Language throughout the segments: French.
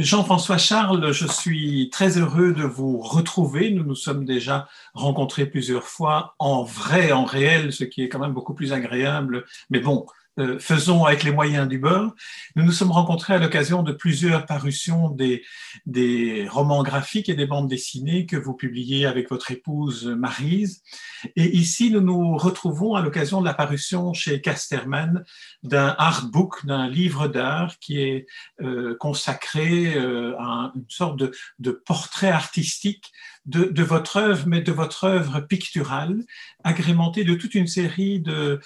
Jean-François Charles, je suis très heureux de vous retrouver. Nous nous sommes déjà rencontrés plusieurs fois en vrai, en réel, ce qui est quand même beaucoup plus agréable. Mais bon, euh, faisons avec les moyens du bord. Nous nous sommes rencontrés à l'occasion de plusieurs parutions des, des romans graphiques et des bandes dessinées que vous publiez avec votre épouse Marise. Et ici, nous nous retrouvons à l'occasion de la parution chez Casterman d'un artbook, d'un livre d'art qui est euh, consacré euh, à une sorte de, de portrait artistique de, de, votre œuvre, mais de votre œuvre picturale, agrémentée de toute une série de,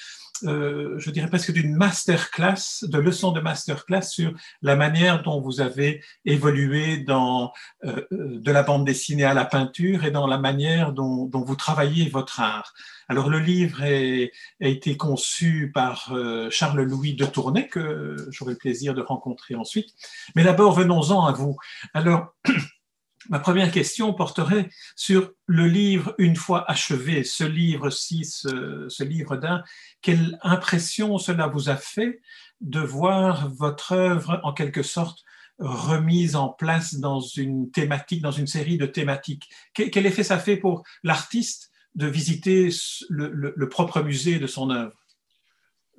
euh, je dirais presque d'une masterclass, de leçons de masterclass sur la manière dont vous avez évolué dans euh, de la bande dessinée à la peinture et dans la manière dont, dont vous travaillez votre art. Alors le livre est, a été conçu par euh, Charles-Louis de Tournai, que j'aurai le plaisir de rencontrer ensuite. Mais d'abord, venons-en à vous. Alors, Ma première question porterait sur le livre une fois achevé, ce livre-ci, ce, livre d'un. Quelle impression cela vous a fait de voir votre œuvre en quelque sorte remise en place dans une thématique, dans une série de thématiques? Quel effet ça fait pour l'artiste de visiter le, propre musée de son œuvre?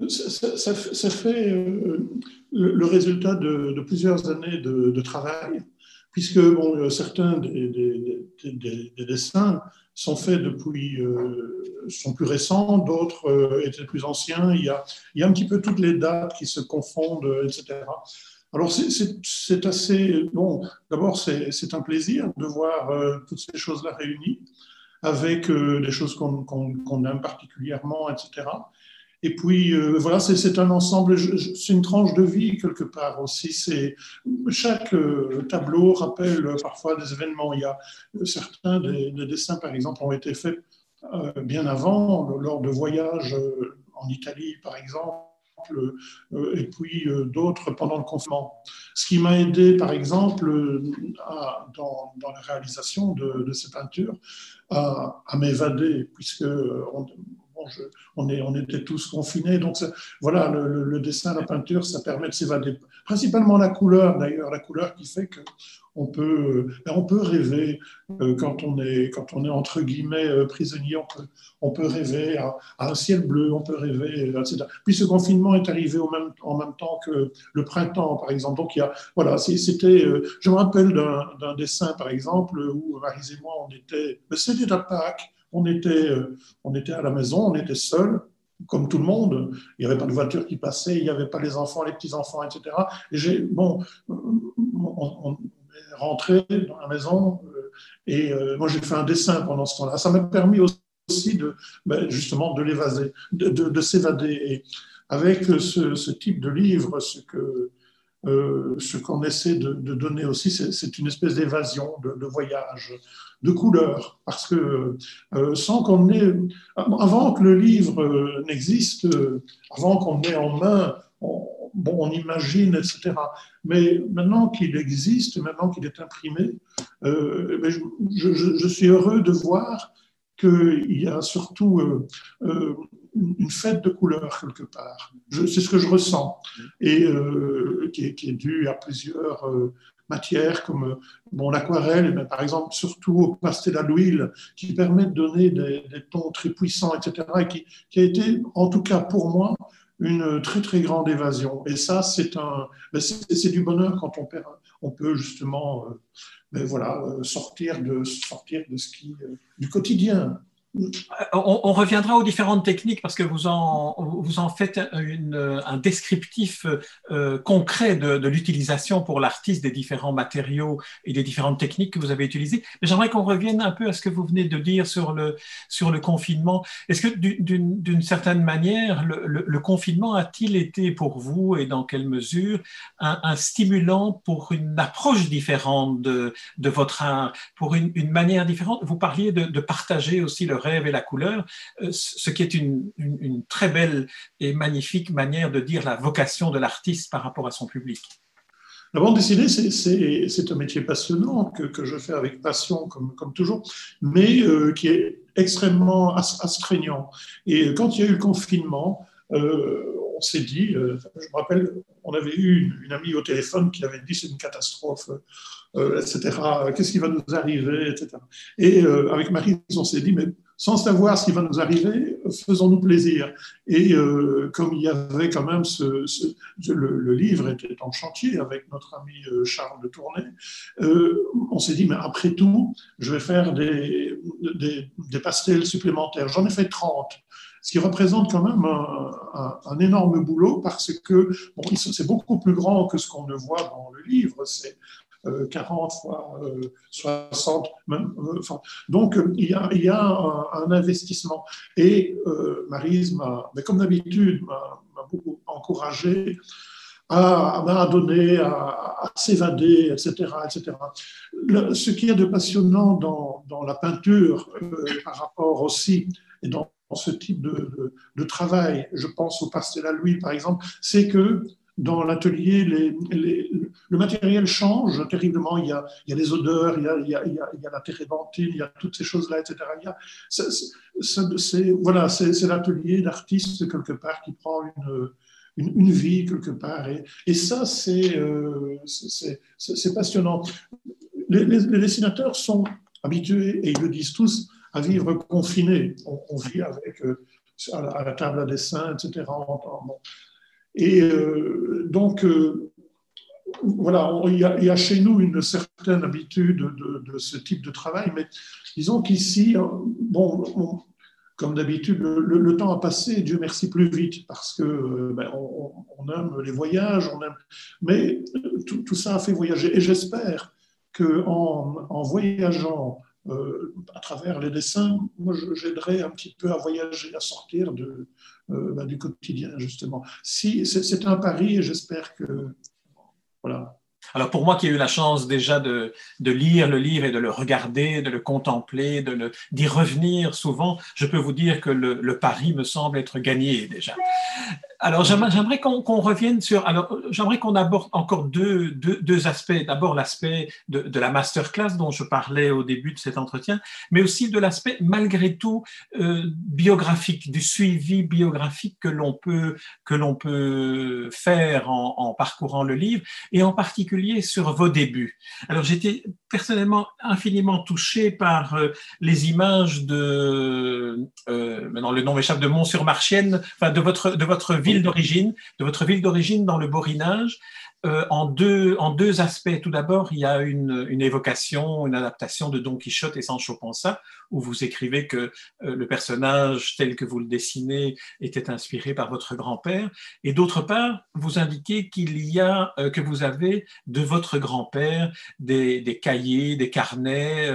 Ça, fait euh, le, résultat de, plusieurs années de travail puisque bon, euh, certains des, des, des, des, dessins sont faits depuis, euh, sont plus récents, d'autres euh, étaient plus anciens. Il y, a, il y a un petit peu toutes les dates qui se confondent, etc. Alors c'est assez bon. D'abord, c'est un plaisir de voir toutes ces choses-là réunies avec des choses qu'on qu qu aime particulièrement, etc. Et puis, euh, voilà, c'est un ensemble, c'est une tranche de vie quelque part aussi. Chaque euh, tableau rappelle parfois des événements. Il y a euh, certains des, des dessins, par exemple, ont été faits bien avant, lors de voyages en Italie, par exemple, et puis d'autres pendant le confinement. Ce qui m'a aidé, par exemple, dans, la réalisation de, ces peintures, à, m'évader, puisque on, était tous confinés. Donc voilà, le, dessin, la peinture, ça permet de s'évader. Principalement la couleur, d'ailleurs, la couleur qui fait que on peut, ben, on peut rêver euh, quand, on est, quand on est entre guillemets euh, prisonnier, on peut, rêver à, un ciel bleu, on peut rêver, etc. Puis ce confinement est arrivé en même temps que le printemps, par exemple. Donc il y a, voilà, c'était, euh, je me rappelle d'un dessin, par exemple, où Marise et moi, on était, c'était à Pâques, on était, euh, on était à la maison, on était seuls, comme tout le monde. Il n'y avait pas de voiture qui passait, il n'y avait pas les enfants, les petits-enfants, etc. Et j'ai, bon, on, on, est rentré dans la maison euh, et euh, moi j'ai fait un dessin pendant ce temps-là. Ça m'a permis aussi de, ben, justement, de de, de, de s'évader. Avec ce, ce, type de livre, ce que, euh, ce qu'on essaie de, donner aussi, c'est une espèce d'évasion, de, voyage, de couleurs, parce que euh, sans qu'on ait, avant que le livre euh, n'existe, avant qu'on ait en main, on, bon, on imagine, etc. Mais maintenant qu'il existe, maintenant qu'il est imprimé, je, suis heureux de voir qu'il y a surtout une fête de couleurs quelque part. C'est ce que je ressens et euh, qui, est, dû à plusieurs euh, matières comme bon, l'aquarelle, par exemple surtout au pastel à l'huile qui permet de donner des, tons très puissants, etc. et qui, a été, en tout cas pour moi, une très très grande évasion. Et ça, c'est un, c'est du bonheur quand on, perd, on peut justement, euh, ben voilà, sortir de sortir de ce qui, du quotidien. On, on, reviendra aux différentes techniques parce que vous en, vous en faites une, un descriptif euh, concret de, de l'utilisation pour l'artiste des différents matériaux et des différentes techniques que vous avez utilisées. Mais j'aimerais qu'on revienne un peu à ce que vous venez de dire sur le, sur le confinement. Est-ce que d'une certaine manière, le, le, le confinement a-t-il été pour vous et dans quelle mesure un, un stimulant pour une approche différente de, de votre art, pour une, une manière différente? Vous parliez de, de partager aussi le rêve et la couleur, euh, ce qui est une, une, une, très belle et magnifique manière de dire la vocation de l'artiste par rapport à son public. La bande dessinée, c'est un métier passionnant que, je fais avec passion, comme, toujours, mais euh, qui est extrêmement astreignant. Et quand il y a eu le confinement, euh, on s'est dit, je me rappelle, on avait eu une, amie au téléphone qui avait dit c'est une catastrophe, etc. Qu'est-ce qui va nous arriver, etc. Et avec Marie, on s'est dit, mais sans savoir ce qui va nous arriver, faisons-nous plaisir. Et euh, comme il y avait quand même ce, le, livre était en chantier avec notre ami euh, Charles de Tournai, euh, on s'est dit, mais après tout, je vais faire des, pastels supplémentaires. J'en ai fait 30 ce qui représente quand même un, énorme boulot parce que bon, c'est beaucoup plus grand que ce qu'on ne voit dans le livre. 40 euh, fois 60. Euh, euh, donc, il y a, un, investissement. Et Marise, mais comme d'habitude, m'a beaucoup encouragé à, à donner, à, s'évader, etc. etc. ce qui est de passionnant dans, la peinture, par rapport aussi, et dans, ce type de, de, travail, je pense au pastel à l'huile par exemple, c'est que dans l'atelier, le matériel change terriblement. Il y a, les odeurs, il y a, il y a, il y a la térébenthine, il y a toutes ces choses-là, etc. c'est, voilà, c'est, l'atelier d'artiste quelque part qui prend une, vie quelque part. Et, ça, c'est, euh, passionnant. Les, dessinateurs sont habitués, et ils le disent tous, à vivre confinés. On, vit avec, euh, à, la, table à dessin, etc. Et euh, donc, euh, voilà, il y, a, chez nous une certaine habitude de, ce type de travail, mais disons qu'ici, bon, comme d'habitude, le, temps a passé, Dieu merci, plus vite, parce que euh, ben, on, aime les voyages, on aime, mais tout, ça a fait voyager. Et j'espère qu'en en voyageant à travers les dessins, moi j'aiderai un petit peu à voyager, à sortir de, euh, bah, du quotidien, justement. Si, c'est un pari et j'espère que. Voilà. Alors pour moi qui ai eu la chance déjà de, de, lire le livre et de le regarder, de le contempler, d'y revenir souvent, je peux vous dire que le, le, pari me semble être gagné déjà. Alors, j'aimerais qu'on revienne sur. Alors, j'aimerais qu'on aborde encore deux, deux, aspects. D'abord, l'aspect de, de, la masterclass dont je parlais au début de cet entretien, mais aussi de l'aspect, malgré tout, euh, biographique, du suivi biographique que l'on peut, peut faire en, parcourant le livre, et en particulier sur vos débuts. Alors, j'étais personnellement infiniment touché par euh, les images de. Euh, maintenant, le nom m'échappe de Mont-sur-Marchienne, enfin, de votre, de votre d'origine, de votre ville d'origine dans le Borinage, euh, en, deux, en deux aspects. Tout d'abord, il y a une, une, évocation, une adaptation de Don Quichotte et Sancho Panza, où vous écrivez que euh, le personnage tel que vous le dessinez était inspiré par votre grand-père. Et d'autre part, vous indiquez qu'il y a, euh, que vous avez de votre grand-père des, des, cahiers, des carnets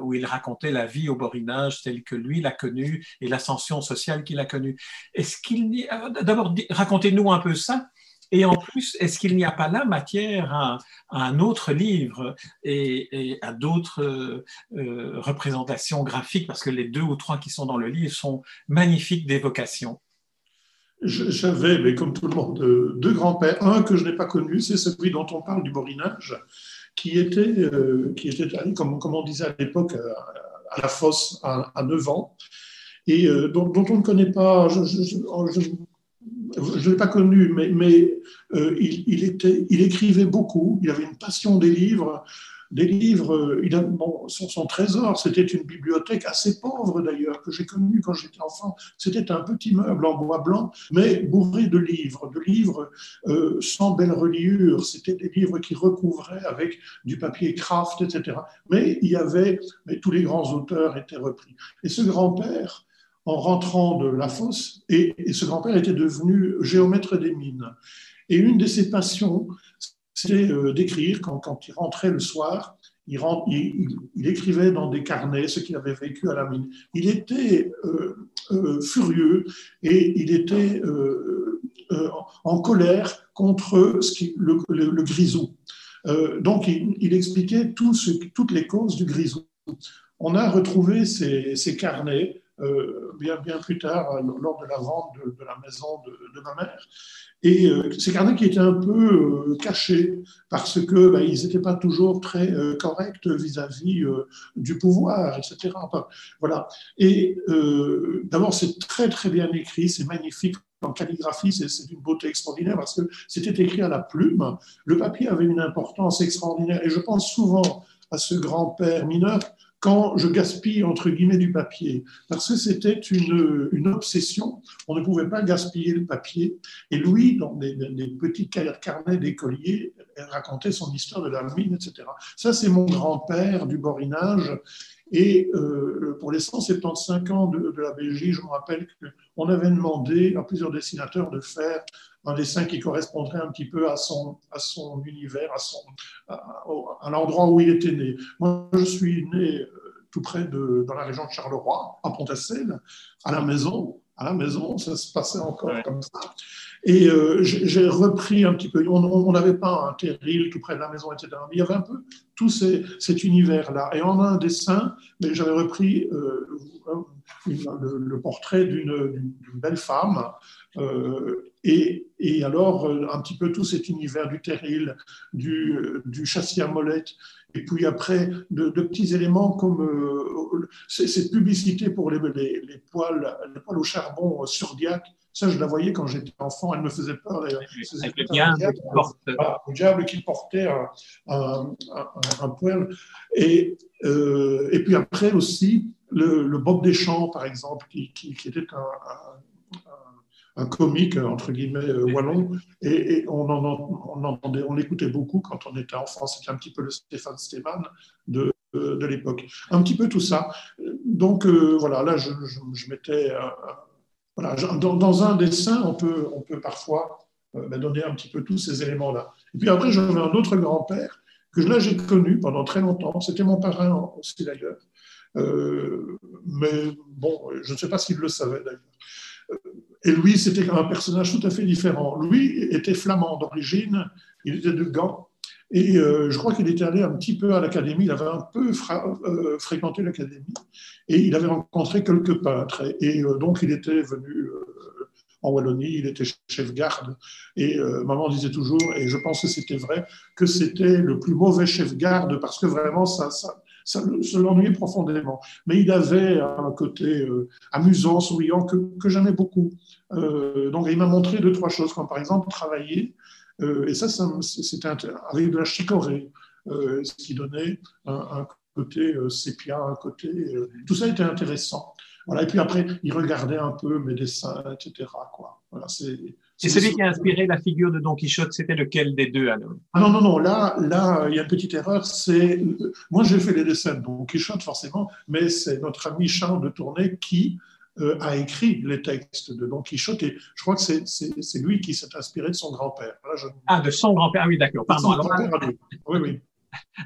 où il racontait la vie au Borinage telle que lui l'a connue et l'ascension sociale qu'il a connue. Est-ce qu'il D'abord, racontez-nous un peu ça. Et en plus, est-ce qu'il n'y a pas là matière à, un autre livre et, à d'autres euh, représentations graphiques? Parce que les deux ou trois qui sont dans le livre sont magnifiques d'évocation. J'avais, mais comme tout le monde, deux grands-pères. Un que je n'ai pas connu, c'est celui dont on parle du borinage, qui était, euh, qui était comme, comme, on disait à l'époque, à, la fosse à, 9 ans, et euh, dont, on ne connaît pas. je, ne l'ai pas connu, mais euh, il, écrivait beaucoup, il avait une passion des livres. Des livres, euh, il son, trésor, c'était une bibliothèque assez pauvre d'ailleurs, que j'ai connue quand j'étais enfant. C'était un petit meuble en bois blanc, mais bourré de livres, de livres euh, sans belle reliure. C'était des livres qui recouvraient avec du papier craft, etc. Mais il y avait, mais tous les grands auteurs étaient repris. Et ce grand-père, en rentrant de la fosse, et, ce grand-père était devenu géomètre des mines. Et une de ses passions, c'était euh, d'écrire quand, il rentrait le soir. Il, écrivait dans des carnets ce qu'il avait vécu à la mine. Il était euh, euh, furieux et il était en colère contre le, le, grisou. donc il, expliquait toutes les causes du grisou. On a retrouvé ces carnets euh, bien, bien plus tard, euh, lors de la vente de, la maison de, ma mère. Et euh, ces carnets qui étaient un peu cachés parce que bah, ils n'étaient pas toujours très corrects vis-à-vis du pouvoir, etc. voilà. Et d'abord, c'est très très bien écrit, c'est magnifique. en calligraphie, c'est une beauté extraordinaire parce que c'était écrit à la plume. Le papier avait une importance extraordinaire et je pense souvent à ce grand-père mineur quand je gaspille entre guillemets du papier, parce que c'était une, une, obsession. On ne pouvait pas gaspiller le papier. Et Louis, dans des, des petits carnets d'écoliers, racontait son histoire de la mine, etc. Ça, c'est mon grand-père du borinage. Et euh, pour les 175 ans de, la Belgique, je me rappelle qu'on avait demandé à plusieurs dessinateurs de faire un dessin qui correspondrait un petit peu à son, à son univers, à, son, à, l'endroit où il était né. Moi, je suis né euh, tout près de, dans la région de Charleroi, à pont à la maison. À la maison, ça se passait encore comme ça. Et euh, j'ai repris un petit peu, on n'avait pas un terril tout près de la maison, etc. Mais il y avait un peu tout ces, cet univers-là. Et en un dessin, mais j'avais repris euh, le, portrait d'une belle femme. Euh, et, et, alors, un petit peu tout cet univers du terril, du, du châssis à molette, et puis après, de, petits éléments comme cette publicité pour les, les, les, poils, les poils au charbon sur Diac, ça, je la voyais quand j'étais enfant, elle me faisait peur. Avec le diable, qui porte... le diable qui portait un, un, poil. Et, euh, et puis après aussi, le, le Bob Deschamps, par exemple, qui, était un, comique, entre guillemets, euh, wallon. Et, on, l'écoutait beaucoup quand on était enfant. C'était un petit peu le Stéphane Stéman de, de l'époque. Un petit peu tout ça. Donc euh, voilà, là, je, mettais dans, un dessin, on peut, parfois euh, ben, donner un petit peu tous ces éléments-là. Et puis après, j'avais un autre grand-père que là, j'ai connu pendant très longtemps. C'était mon parrain aussi d'ailleurs. Euh, mais bon, je ne sais pas s'il le savait d'ailleurs. Euh, et lui, c'était un personnage tout à fait différent. Lui était flamand d'origine, il était de Gand, et euh, je crois qu'il était allé un petit peu à l'académie, il avait un peu fréquenté l'académie, et il avait rencontré quelques peintres. Et, donc, il était venu en Wallonie, il était chef garde. Et maman disait toujours, et je pense que c'était vrai, que c'était le plus mauvais chef garde parce que vraiment, ça, ça, l'ennuyait profondément. Mais il avait un côté amusant, souriant, que, j'aimais beaucoup. donc, il m'a montré deux, trois choses, comme par exemple travailler euh, et ça, c'était avec de la chicorée, euh, ce qui donnait un, côté euh, sépia, un côté. tout ça était intéressant. Voilà, et puis après, il regardait un peu mes dessins, etc. Quoi. Voilà, c'est, et celui qui a inspiré la figure de Don Quichotte, c'était lequel des deux alors? Ah Non, non, non, là, là, il y a une petite erreur. C'est moi, j'ai fait les dessins de Don Quichotte forcément, mais c'est notre ami Charles de Tournai qui euh, a écrit les textes de Don Quichotte et je crois que c'est lui qui s'est inspiré de son grand-père. Ah, de son grand-père, ah oui, d'accord. Pardon. Alors, oui, oui.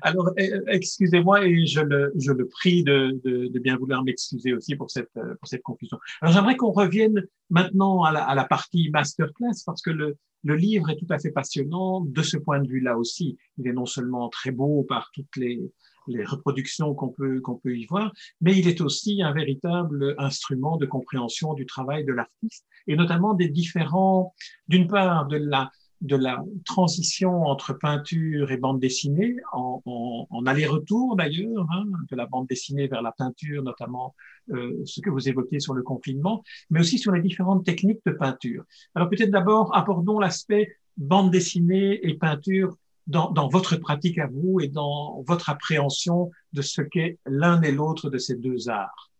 Alors, euh, excusez-moi et je le, je le prie de, de, de bien vouloir m'excuser aussi pour cette, euh, pour cette confusion. Alors, j'aimerais qu'on revienne maintenant à la, à la, partie masterclass parce que le, le livre est tout à fait passionnant de ce point de vue-là aussi. Il est non seulement très beau par toutes les, les reproductions qu'on peut, qu'on peut y voir, mais il est aussi un véritable instrument de compréhension du travail de l'artiste et notamment des différents, d'une part, de la, de la transition entre peinture et bande dessinée, en, en, en aller-retour d'ailleurs, hein, de la bande dessinée vers la peinture, notamment euh, ce que vous évoquez sur le confinement, mais aussi sur les différentes techniques de peinture. Alors peut-être d'abord abordons l'aspect bande dessinée et peinture dans, dans, votre pratique à vous et dans votre appréhension de ce qu'est l'un et l'autre de ces deux arts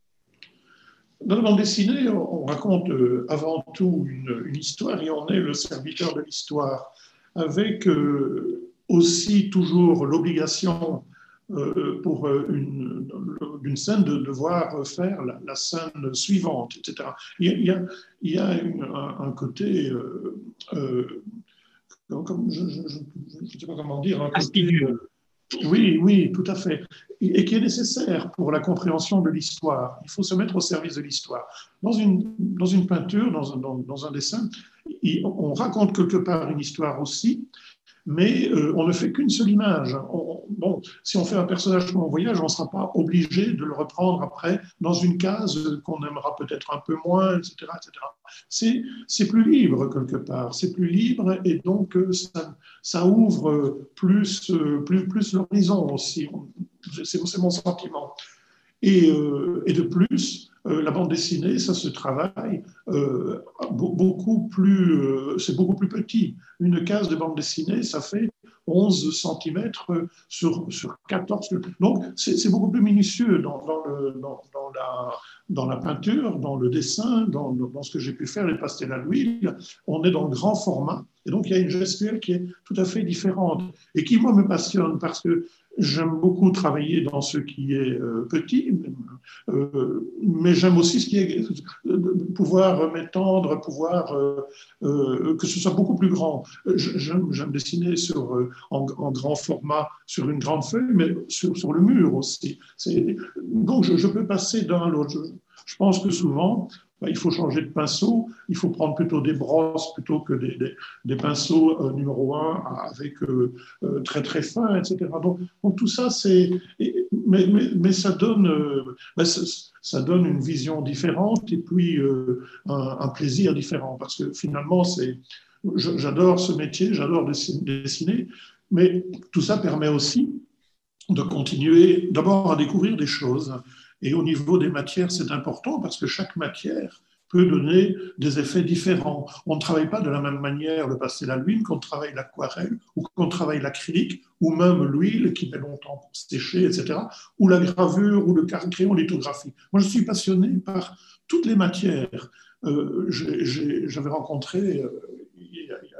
Dans la bande dessinée, on raconte euh, avant tout une, histoire et on est le serviteur de l'histoire, avec euh, aussi toujours l'obligation euh, pour une, scène de devoir faire la, scène suivante, etc. Il y a, un, côté je ne sais pas comment dire. Oui, oui, tout à fait. Et, qui est nécessaire pour la compréhension de l'histoire. Il faut se mettre au service de l'histoire. Dans une, dans une peinture, dans un, dans, dans un dessin, on raconte quelque part une histoire aussi, mais euh, on ne fait qu'une seule image. bon, si on fait un personnage en voyage, on ne sera pas obligé de le reprendre après dans une case qu'on aimera peut-être un peu moins, etc. etc. C'est plus libre quelque part, c'est plus libre et donc euh, ça, ouvre plus, euh, plus, plus l'horizon aussi. C'est mon sentiment. Et, de plus, euh, la bande dessinée, ça se travaille euh, beaucoup plus, euh, c'est beaucoup plus petit. Une case de bande dessinée, ça fait 11 cm sur, sur 14. Donc, c'est beaucoup plus minutieux dans, dans, le, la, dans, la, peinture, dans le dessin, dans, ce que j'ai pu faire, les pastels à l'huile. On est dans le grand format. Et donc, il y a une gestuelle qui est tout à fait différente et qui, moi, me passionne parce que J'aime beaucoup travailler dans ce qui est euh, petit, euh, mais j'aime aussi ce qui est pouvoir m'étendre, pouvoir euh, que ce soit beaucoup plus grand. J'aime dessiner en, grand format sur une grande feuille, mais sur, le mur aussi. Donc je, peux passer d'un à l'autre. Je, pense que souvent, bah, il faut changer de pinceau, il faut prendre plutôt des brosses plutôt que des, pinceaux euh, numéro un avec euh, euh, très très fin, etc. Donc, tout ça, c'est. Mais, ça donne, bah, ça, donne une vision différente et puis un, un, plaisir différent parce que finalement, c'est. J'adore ce métier, j'adore dessiner, mais tout ça permet aussi de continuer d'abord à découvrir des choses et au niveau des matières, c'est important parce que chaque matière peut donner des effets différents. On ne travaille pas de la même manière le pastel à l'huile qu'on travaille l'aquarelle ou qu'on travaille l'acrylique ou même l'huile qui met longtemps pour sécher, etc. ou la gravure ou le crayon lithographie. Moi, je suis passionné par toutes les matières. Euh, J'avais rencontré euh, il y a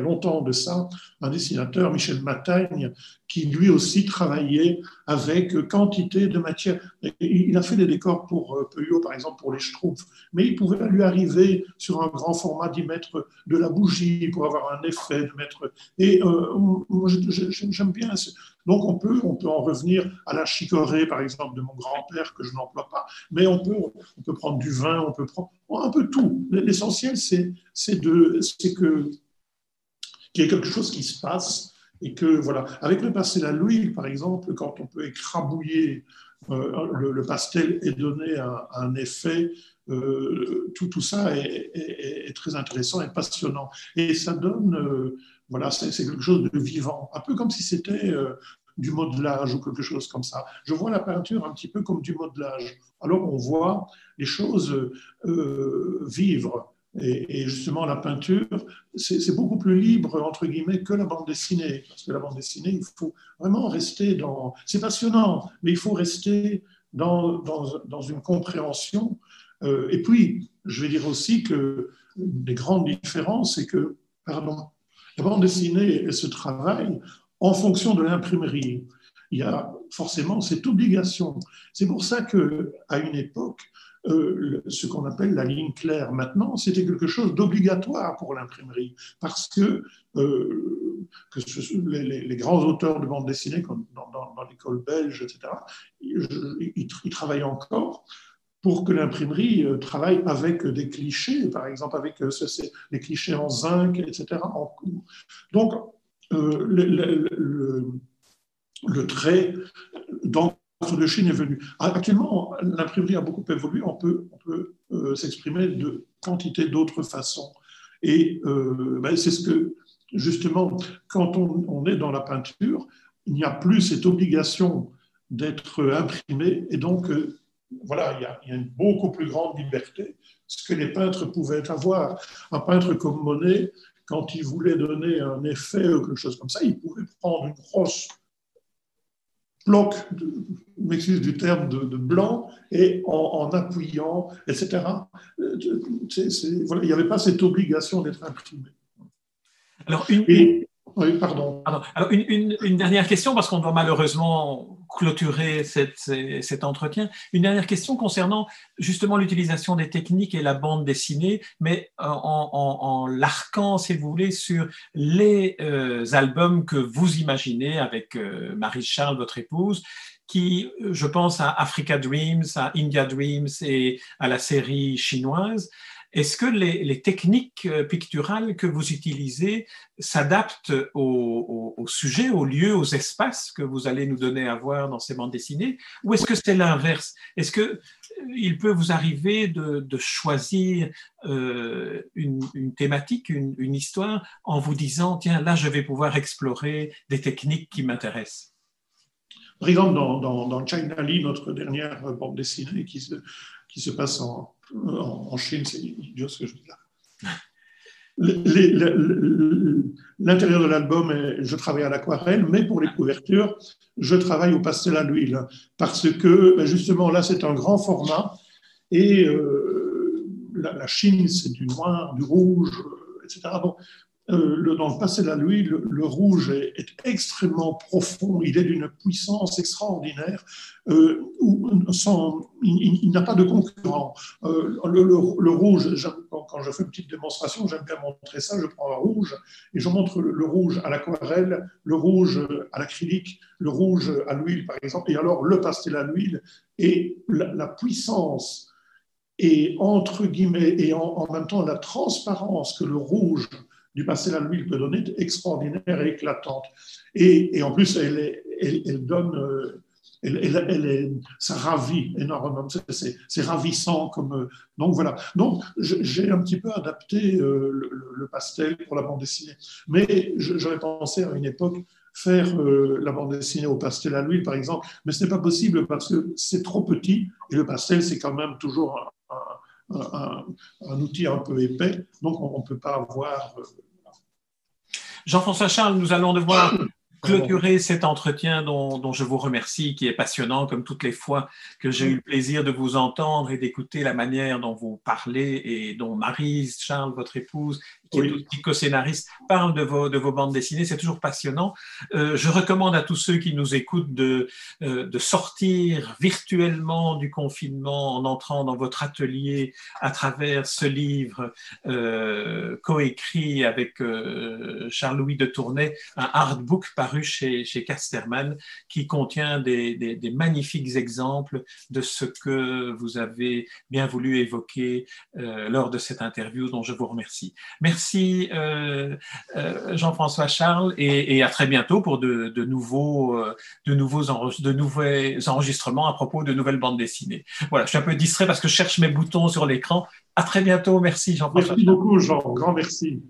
longtemps de ça, un dessinateur, Michel Matagne, qui lui aussi travaillait avec quantité de matière. Il a fait des décors pour euh, Peugeot, par exemple, pour les Schtroumpfs, mais il pouvait lui arriver sur un grand format d'y mettre de la bougie pour avoir un effet, de mettre. Et euh, j'aime bien. Donc, on peut, on peut en revenir à la chicorée, par exemple, de mon grand-père, que je n'emploie pas, mais on peut, on peut prendre du vin, on peut prendre un peu tout. L'essentiel, c'est que qu'il y ait quelque chose qui se passe et que, voilà, avec le pastel à l'huile, par exemple, quand on peut écrabouiller euh, le, pastel et donner un, effet, euh, tout, tout ça est, très intéressant et passionnant. Et ça donne, euh, voilà, c'est quelque chose de vivant, un peu comme si c'était du modelage ou quelque chose comme ça. Je vois la peinture un petit peu comme du modelage. Alors on voit les choses vivre. Et, justement, la peinture, c'est beaucoup plus libre, entre guillemets, que la bande dessinée. Parce que la bande dessinée, il faut vraiment rester dans... C'est passionnant, mais il faut rester dans, dans, une compréhension. Euh, et puis, je vais dire aussi que des grandes différences, c'est que, pardon, la bande dessinée, elle se travaille en fonction de l'imprimerie. Il y a forcément cette obligation. C'est pour ça qu'à une époque, euh, ce qu'on appelle la ligne claire. Maintenant, c'était quelque chose d'obligatoire pour l'imprimerie, parce que, euh, les, grands auteurs de bande dessinée, comme dans, l'école belge, etc., ils, travaillent encore pour que l'imprimerie euh, travaille avec des clichés, par exemple avec les clichés en zinc, etc. Donc, le, le, trait dans de Chine est venu. Actuellement, l'imprimerie a beaucoup évolué, on peut, on peut euh, s'exprimer de quantité d'autres façons. Et euh, ben, c'est ce que, justement, quand on, est dans la peinture, il n'y a plus cette obligation d'être imprimé, et donc, euh, voilà, il y, a, il y, a, une beaucoup plus grande liberté, ce que les peintres pouvaient avoir. Un peintre comme Monet, quand il voulait donner un effet ou quelque chose comme ça, il pouvait prendre une grosse bloc, m'excuse du terme, de, blanc, et en, appuyant, etc. Euh, il n'y avait pas cette obligation d'être imprimé. Alors, une, oui, pardon. Alors, une, une, dernière question, parce qu'on doit malheureusement clôturer cette, cet entretien. Une dernière question concernant justement l'utilisation des techniques et la bande dessinée, mais en, en, l'arcant, si vous voulez, sur les euh, albums que vous imaginez avec euh, Marie-Charles, votre épouse, je pense à Africa Dreams, à India Dreams et à la série chinoise. Est-ce que les, techniques euh, picturales que vous utilisez s'adaptent au, sujet, au lieu, aux espaces que vous allez nous donner à voir dans ces bandes dessinées? Ou est-ce que c'est l'inverse? Est-ce qu'il euh, peut vous arriver de, choisir euh, une, thématique, une histoire, en vous disant, tiens, là, je vais pouvoir explorer des techniques qui m'intéressent Par exemple, dans, dans, dans China Lee, notre dernière bande dessinée qui se, qui se passe en, en, Chine, c'est idiot ce que je dis là. L'intérieur de l'album, je travaille à l'aquarelle, mais pour les couvertures, je travaille au pastel à l'huile. Parce que, ben, justement, là, c'est un grand format. Et euh, la, Chine, c'est du noir, du rouge, etc. Euh, dans le passé de la nuit, le, rouge est, extrêmement profond, il est d'une puissance extraordinaire, euh, il, n'a pas de concurrent. Euh, le, rouge, quand je fais une petite démonstration, j'aime bien montrer ça, je prends un rouge et je montre le, rouge à l'aquarelle, le rouge à l'acrylique, le rouge à l'huile par exemple, et alors le pastel à l'huile et la, puissance et entre guillemets, et en même temps la transparence que le rouge du pastel à l'huile peut donner extraordinaire et éclatante. Et, en plus, elle, donne, euh, elle, ça ravit énormément. C'est ravissant comme. Euh, donc voilà. Donc j'ai un petit peu adapté euh, le, pastel pour la bande dessinée. Mais j'aurais pensé à une époque faire la bande dessinée au pastel à l'huile, par exemple, mais ce n'est pas possible parce que c'est trop petit et le pastel, c'est quand même toujours un, outil un peu épais, donc on ne peut pas avoir. Euh, Jean-François Charles, nous allons devoir clôturer cet entretien dont, je vous remercie, qui est passionnant comme toutes les fois que j'ai eu le plaisir de vous entendre et d'écouter la manière dont vous parlez et dont Marise, Charles, votre épouse, qui est aussi co-scénariste, parle de vos, de vos bandes dessinées. C'est toujours passionnant. Euh, je recommande à tous ceux qui nous écoutent de, euh, de sortir virtuellement du confinement en entrant dans votre atelier à travers ce livre euh, coécrit avec Charles-Louis de Tournai, un artbook paru chez, chez Casterman qui contient des, des, des, magnifiques exemples de ce que vous avez bien voulu évoquer lors de cette interview dont je vous remercie. Merci Merci euh, euh, Jean-François Charles et, à très bientôt pour de, nouveaux, de, nouveaux euh, de nouveaux enregistrements à propos de nouvelles bandes dessinées. Voilà, je suis un peu distrait parce que je cherche mes boutons sur l'écran. À très bientôt. Merci Jean-François. Merci beaucoup Jean. Grand merci.